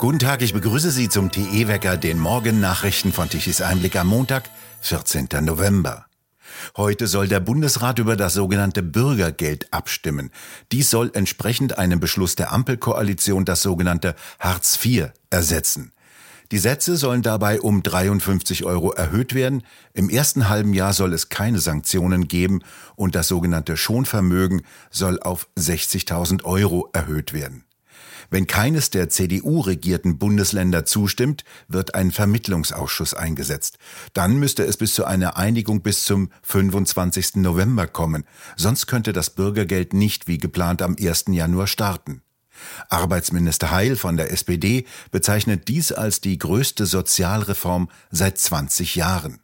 Guten Tag, ich begrüße Sie zum TE-Wecker, den Morgennachrichten von Tichys Einblick am Montag, 14. November. Heute soll der Bundesrat über das sogenannte Bürgergeld abstimmen. Dies soll entsprechend einem Beschluss der Ampelkoalition das sogenannte Hartz IV ersetzen. Die Sätze sollen dabei um 53 Euro erhöht werden. Im ersten halben Jahr soll es keine Sanktionen geben und das sogenannte Schonvermögen soll auf 60.000 Euro erhöht werden. Wenn keines der CDU-regierten Bundesländer zustimmt, wird ein Vermittlungsausschuss eingesetzt. Dann müsste es bis zu einer Einigung bis zum 25. November kommen. Sonst könnte das Bürgergeld nicht wie geplant am 1. Januar starten. Arbeitsminister Heil von der SPD bezeichnet dies als die größte Sozialreform seit 20 Jahren.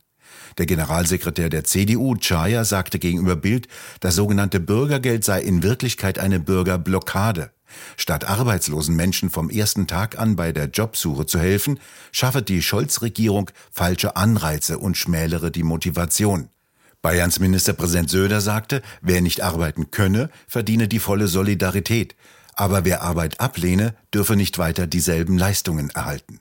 Der Generalsekretär der CDU, Chaya, sagte gegenüber Bild, das sogenannte Bürgergeld sei in Wirklichkeit eine Bürgerblockade. Statt arbeitslosen Menschen vom ersten Tag an bei der Jobsuche zu helfen, schaffe die Scholz-Regierung falsche Anreize und schmälere die Motivation. Bayerns Ministerpräsident Söder sagte, wer nicht arbeiten könne, verdiene die volle Solidarität, aber wer Arbeit ablehne, dürfe nicht weiter dieselben Leistungen erhalten.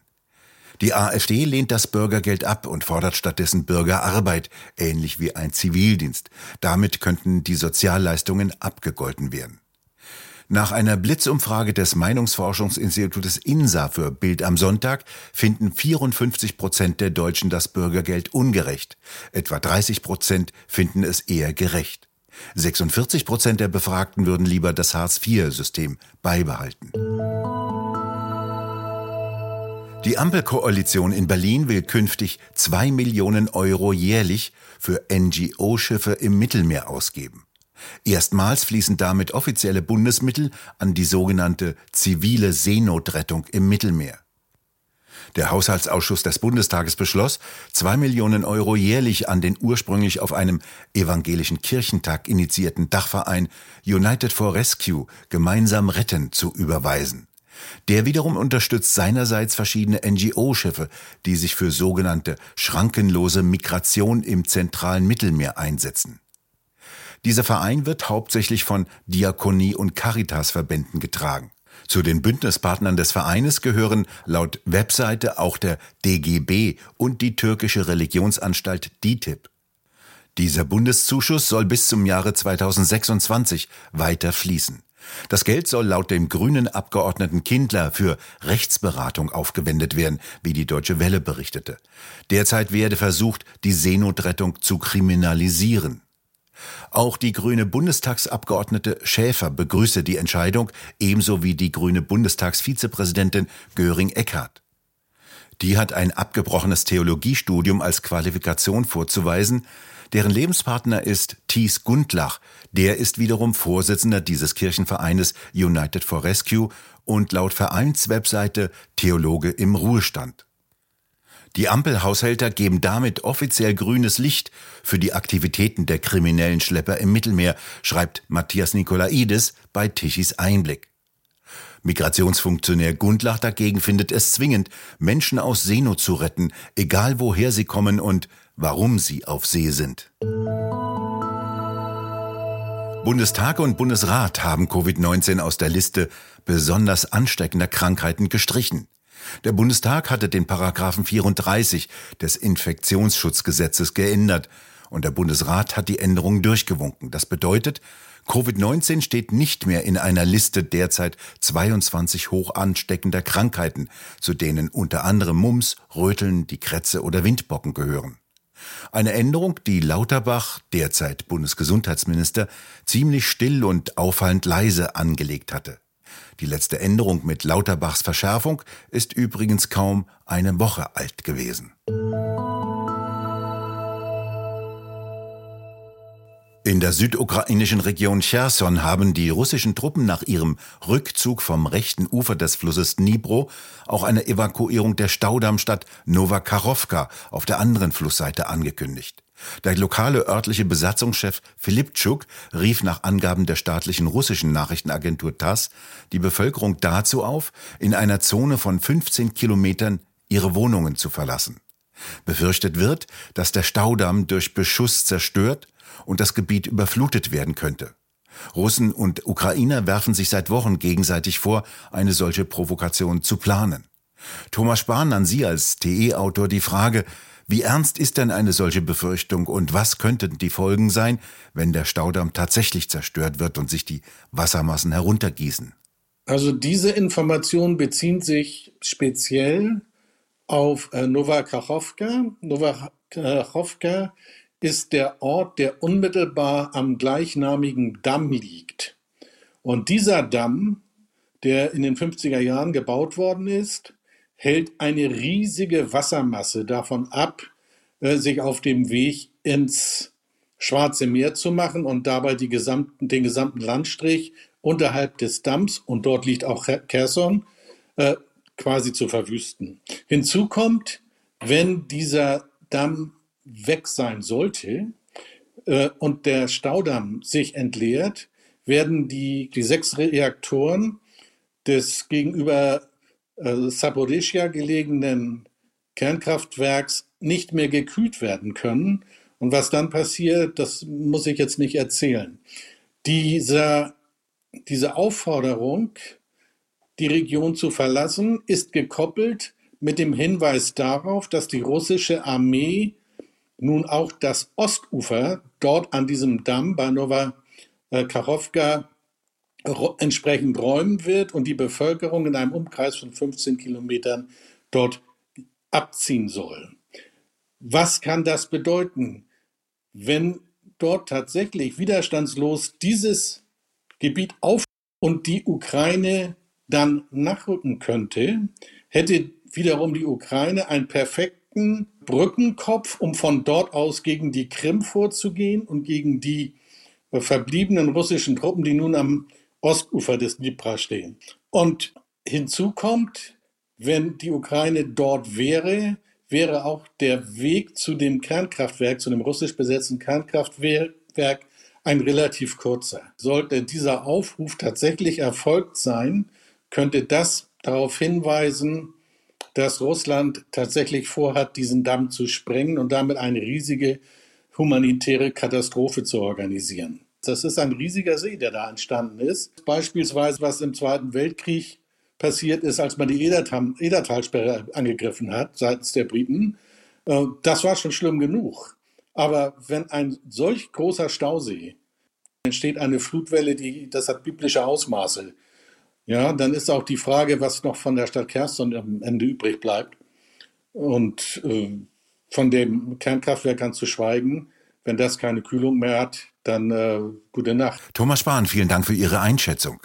Die AfD lehnt das Bürgergeld ab und fordert stattdessen Bürgerarbeit, ähnlich wie ein Zivildienst. Damit könnten die Sozialleistungen abgegolten werden. Nach einer Blitzumfrage des Meinungsforschungsinstitutes INSA für Bild am Sonntag finden 54 Prozent der Deutschen das Bürgergeld ungerecht. Etwa 30 Prozent finden es eher gerecht. 46 Prozent der Befragten würden lieber das Hartz-IV-System beibehalten. Die Ampelkoalition in Berlin will künftig zwei Millionen Euro jährlich für NGO-Schiffe im Mittelmeer ausgeben. Erstmals fließen damit offizielle Bundesmittel an die sogenannte zivile Seenotrettung im Mittelmeer. Der Haushaltsausschuss des Bundestages beschloss, zwei Millionen Euro jährlich an den ursprünglich auf einem evangelischen Kirchentag initiierten Dachverein United for Rescue gemeinsam retten zu überweisen. Der wiederum unterstützt seinerseits verschiedene NGO-Schiffe, die sich für sogenannte schrankenlose Migration im zentralen Mittelmeer einsetzen. Dieser Verein wird hauptsächlich von Diakonie- und Caritas-Verbänden getragen. Zu den Bündnispartnern des Vereines gehören laut Webseite auch der DGB und die türkische Religionsanstalt DİTİB. Dieser Bundeszuschuss soll bis zum Jahre 2026 weiter fließen. Das Geld soll laut dem grünen Abgeordneten Kindler für Rechtsberatung aufgewendet werden, wie die Deutsche Welle berichtete. Derzeit werde versucht, die Seenotrettung zu kriminalisieren. Auch die grüne Bundestagsabgeordnete Schäfer begrüße die Entscheidung, ebenso wie die grüne Bundestagsvizepräsidentin Göring-Eckardt. Die hat ein abgebrochenes Theologiestudium als Qualifikation vorzuweisen. Deren Lebenspartner ist Thies Gundlach. Der ist wiederum Vorsitzender dieses Kirchenvereines United for Rescue und laut Vereinswebseite Theologe im Ruhestand. Die Ampelhaushälter geben damit offiziell grünes Licht für die Aktivitäten der kriminellen Schlepper im Mittelmeer, schreibt Matthias Nikolaidis bei Tichys Einblick. Migrationsfunktionär Gundlach dagegen findet es zwingend, Menschen aus Seenot zu retten, egal woher sie kommen und warum sie auf See sind. Bundestag und Bundesrat haben Covid-19 aus der Liste besonders ansteckender Krankheiten gestrichen. Der Bundestag hatte den Paragraphen 34 des Infektionsschutzgesetzes geändert und der Bundesrat hat die Änderung durchgewunken. Das bedeutet, Covid-19 steht nicht mehr in einer Liste derzeit 22 hoch ansteckender Krankheiten, zu denen unter anderem Mumps, Röteln, die Krätze oder Windbocken gehören. Eine Änderung, die Lauterbach, derzeit Bundesgesundheitsminister, ziemlich still und auffallend leise angelegt hatte. Die letzte Änderung mit Lauterbachs Verschärfung ist übrigens kaum eine Woche alt gewesen. In der südukrainischen Region Cherson haben die russischen Truppen nach ihrem Rückzug vom rechten Ufer des Flusses Dnipro auch eine Evakuierung der Staudammstadt Novakarowka auf der anderen Flussseite angekündigt. Der lokale örtliche Besatzungschef Filipczuk rief nach Angaben der staatlichen russischen Nachrichtenagentur TASS die Bevölkerung dazu auf, in einer Zone von 15 Kilometern ihre Wohnungen zu verlassen. Befürchtet wird, dass der Staudamm durch Beschuss zerstört und das Gebiet überflutet werden könnte. Russen und Ukrainer werfen sich seit Wochen gegenseitig vor, eine solche Provokation zu planen. Thomas Spahn an Sie als TE-Autor die Frage, wie ernst ist denn eine solche Befürchtung und was könnten die Folgen sein, wenn der Staudamm tatsächlich zerstört wird und sich die Wassermassen heruntergießen? Also diese Informationen beziehen sich speziell auf äh, Nova Kachowka. Nova Kachowka ist der Ort, der unmittelbar am gleichnamigen Damm liegt. Und dieser Damm, der in den 50er Jahren gebaut worden ist, hält eine riesige Wassermasse davon ab, äh, sich auf dem Weg ins Schwarze Meer zu machen und dabei gesamten, den gesamten Landstrich unterhalb des Damms, und dort liegt auch Kherson, äh, quasi zu verwüsten. Hinzu kommt, wenn dieser Damm weg sein sollte äh, und der Staudamm sich entleert, werden die, die sechs Reaktoren des gegenüber äh, Saporischia gelegenen Kernkraftwerks nicht mehr gekühlt werden können. Und was dann passiert, das muss ich jetzt nicht erzählen. Dieser, diese Aufforderung, die Region zu verlassen, ist gekoppelt mit dem Hinweis darauf, dass die russische Armee nun auch das Ostufer dort an diesem Damm bei Nova äh, Kachowka entsprechend räumen wird und die Bevölkerung in einem Umkreis von 15 Kilometern dort abziehen soll. Was kann das bedeuten, wenn dort tatsächlich widerstandslos dieses Gebiet auf und die Ukraine dann nachrücken könnte, hätte wiederum die Ukraine einen perfekten Brückenkopf, um von dort aus gegen die Krim vorzugehen und gegen die verbliebenen russischen Truppen, die nun am Ostufer des Dnipra stehen. Und hinzu kommt, wenn die Ukraine dort wäre, wäre auch der Weg zu dem Kernkraftwerk, zu dem russisch besetzten Kernkraftwerk, ein relativ kurzer. Sollte dieser Aufruf tatsächlich erfolgt sein, könnte das darauf hinweisen, dass Russland tatsächlich vorhat, diesen Damm zu sprengen und damit eine riesige humanitäre Katastrophe zu organisieren. Das ist ein riesiger See, der da entstanden ist. Beispielsweise, was im Zweiten Weltkrieg passiert ist, als man die Edertalsperre angegriffen hat seitens der Briten. Äh, das war schon schlimm genug. Aber wenn ein solch großer Stausee entsteht eine Flutwelle, die, das hat biblische Ausmaße. Ja, dann ist auch die Frage, was noch von der Stadt Kerstin am Ende übrig bleibt. Und äh, von dem Kernkraftwerk ganz zu schweigen, wenn das keine Kühlung mehr hat, dann äh, gute Nacht. Thomas Spahn, vielen Dank für Ihre Einschätzung.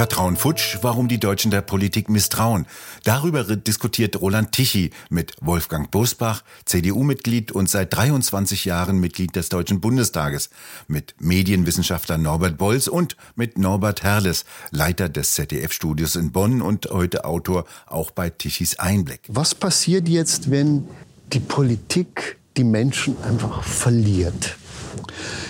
Vertrauen futsch, warum die Deutschen der Politik misstrauen. Darüber diskutiert Roland Tichy mit Wolfgang Bosbach, CDU-Mitglied und seit 23 Jahren Mitglied des Deutschen Bundestages, mit Medienwissenschaftler Norbert Bolz und mit Norbert Herles, Leiter des ZDF-Studios in Bonn und heute Autor auch bei Tichys Einblick. Was passiert jetzt, wenn die Politik die Menschen einfach verliert?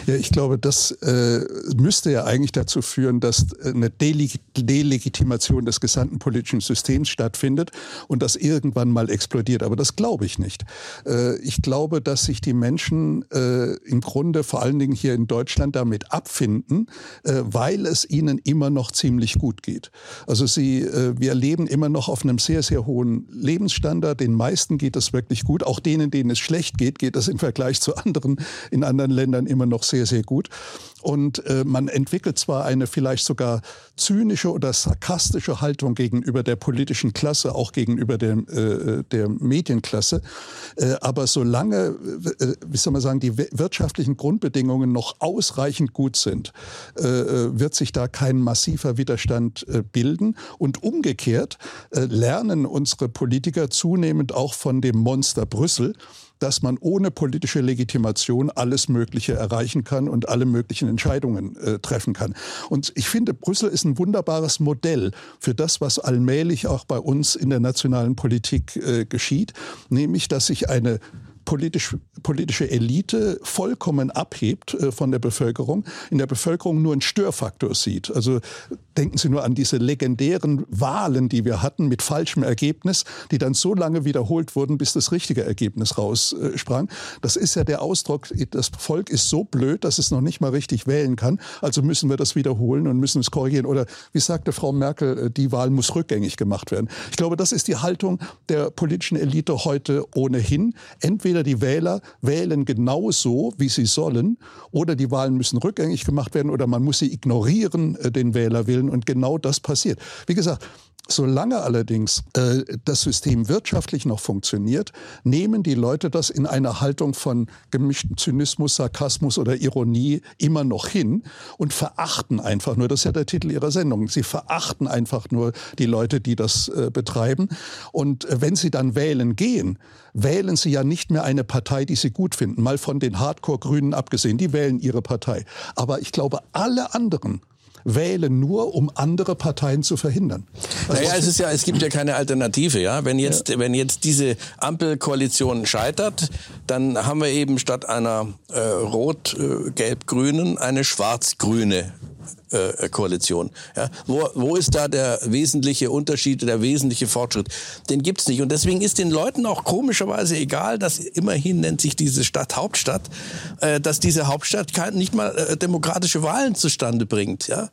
Ja, ich glaube, das äh, müsste ja eigentlich dazu führen, dass eine Deleg Delegitimation des gesamten politischen Systems stattfindet und das irgendwann mal explodiert. Aber das glaube ich nicht. Äh, ich glaube, dass sich die Menschen äh, im Grunde vor allen Dingen hier in Deutschland damit abfinden, äh, weil es ihnen immer noch ziemlich gut geht. Also sie, äh, wir leben immer noch auf einem sehr, sehr hohen Lebensstandard. Den meisten geht es wirklich gut. Auch denen, denen es schlecht geht, geht es im Vergleich zu anderen in anderen Ländern immer noch sehr, sehr gut. Und äh, man entwickelt zwar eine vielleicht sogar zynische oder sarkastische Haltung gegenüber der politischen Klasse, auch gegenüber der, äh, der Medienklasse, äh, aber solange, äh, wie soll man sagen, die wirtschaftlichen Grundbedingungen noch ausreichend gut sind, äh, äh, wird sich da kein massiver Widerstand bilden. Und umgekehrt lernen unsere Politiker zunehmend auch von dem Monster Brüssel, dass man ohne politische Legitimation alles Mögliche erreichen kann und alle möglichen Entscheidungen äh, treffen kann. Und ich finde, Brüssel ist ein wunderbares Modell für das, was allmählich auch bei uns in der nationalen Politik äh, geschieht, nämlich dass sich eine politisch, politische Elite vollkommen abhebt äh, von der Bevölkerung, in der Bevölkerung nur einen Störfaktor sieht. Also denken Sie nur an diese legendären Wahlen, die wir hatten mit falschem Ergebnis, die dann so lange wiederholt wurden, bis das richtige Ergebnis raussprang. Das ist ja der Ausdruck, das Volk ist so blöd, dass es noch nicht mal richtig wählen kann. Also müssen wir das wiederholen und müssen es korrigieren. Oder wie sagte Frau Merkel, äh, die Wahl muss rückgängig gemacht werden. Ich glaube, das ist die Haltung der politischen Elite heute ohnehin. Entweder die Wähler wählen genauso, wie sie sollen, oder die Wahlen müssen rückgängig gemacht werden, oder man muss sie ignorieren, äh, den Wählerwillen. Und genau das passiert. Wie gesagt, Solange allerdings äh, das System wirtschaftlich noch funktioniert, nehmen die Leute das in einer Haltung von gemischten Zynismus, Sarkasmus oder Ironie immer noch hin und verachten einfach nur, das ist ja der Titel ihrer Sendung, sie verachten einfach nur die Leute, die das äh, betreiben. Und äh, wenn sie dann wählen gehen, wählen sie ja nicht mehr eine Partei, die sie gut finden, mal von den Hardcore-Grünen abgesehen, die wählen ihre Partei. Aber ich glaube, alle anderen wählen nur, um andere Parteien zu verhindern. Also naja, es ist ja, es gibt ja keine Alternative, ja. Wenn jetzt, ja. wenn jetzt diese Ampelkoalition scheitert, dann haben wir eben statt einer äh, rot-gelb-grünen äh, eine schwarz-grüne äh, Koalition. Ja? Wo, wo ist da der wesentliche Unterschied, der wesentliche Fortschritt? Den gibt's nicht. Und deswegen ist den Leuten auch komischerweise egal, dass immerhin nennt sich diese Stadt Hauptstadt, äh, dass diese Hauptstadt kein, nicht mal äh, demokratische Wahlen zustande bringt. Ja?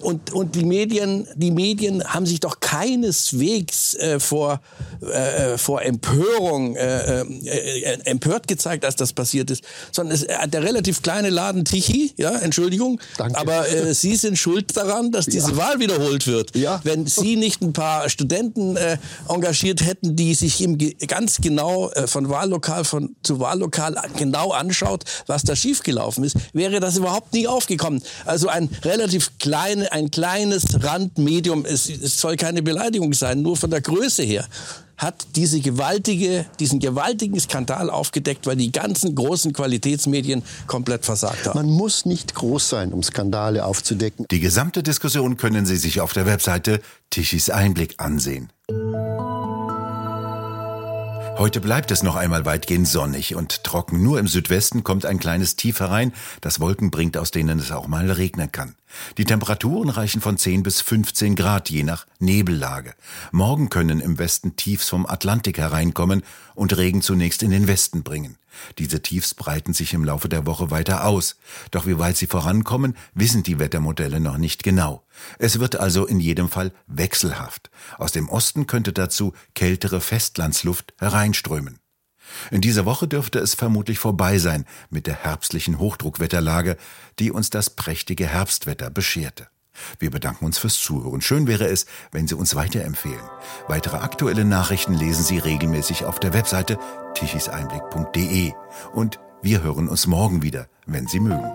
Und, und die Medien, die Medien haben sich doch keineswegs äh, vor, äh, äh vor Empörung äh, äh, empört gezeigt, als das passiert ist, sondern es, äh, der relativ kleine Laden Tichy, ja, Entschuldigung, Danke. aber äh, Sie sind schuld daran, dass diese ja. Wahl wiederholt wird. Ja. Wenn Sie nicht ein paar Studenten äh, engagiert hätten, die sich im, ganz genau äh, von Wahllokal von, zu Wahllokal genau anschaut, was da schiefgelaufen ist, wäre das überhaupt nie aufgekommen. Also ein relativ kleine, ein kleines Randmedium, es, es soll keine Beleidigung sein, nur von der Größe her hat diese gewaltige, diesen gewaltigen Skandal aufgedeckt, weil die ganzen großen Qualitätsmedien komplett versagt haben. Man muss nicht groß sein, um Skandale aufzudecken. Die gesamte Diskussion können Sie sich auf der Webseite Tischis Einblick ansehen. Heute bleibt es noch einmal weitgehend sonnig und trocken. Nur im Südwesten kommt ein kleines Tief herein, das Wolken bringt, aus denen es auch mal regnen kann. Die Temperaturen reichen von 10 bis 15 Grad, je nach Nebellage. Morgen können im Westen Tiefs vom Atlantik hereinkommen und Regen zunächst in den Westen bringen. Diese Tiefs breiten sich im Laufe der Woche weiter aus. Doch wie weit sie vorankommen, wissen die Wettermodelle noch nicht genau. Es wird also in jedem Fall wechselhaft. Aus dem Osten könnte dazu kältere Festlandsluft hereinströmen. In dieser Woche dürfte es vermutlich vorbei sein mit der herbstlichen Hochdruckwetterlage, die uns das prächtige Herbstwetter bescherte. Wir bedanken uns fürs Zuhören. Schön wäre es, wenn Sie uns weiterempfehlen. Weitere aktuelle Nachrichten lesen Sie regelmäßig auf der Webseite tichiseinblick.de. Und wir hören uns morgen wieder, wenn Sie mögen.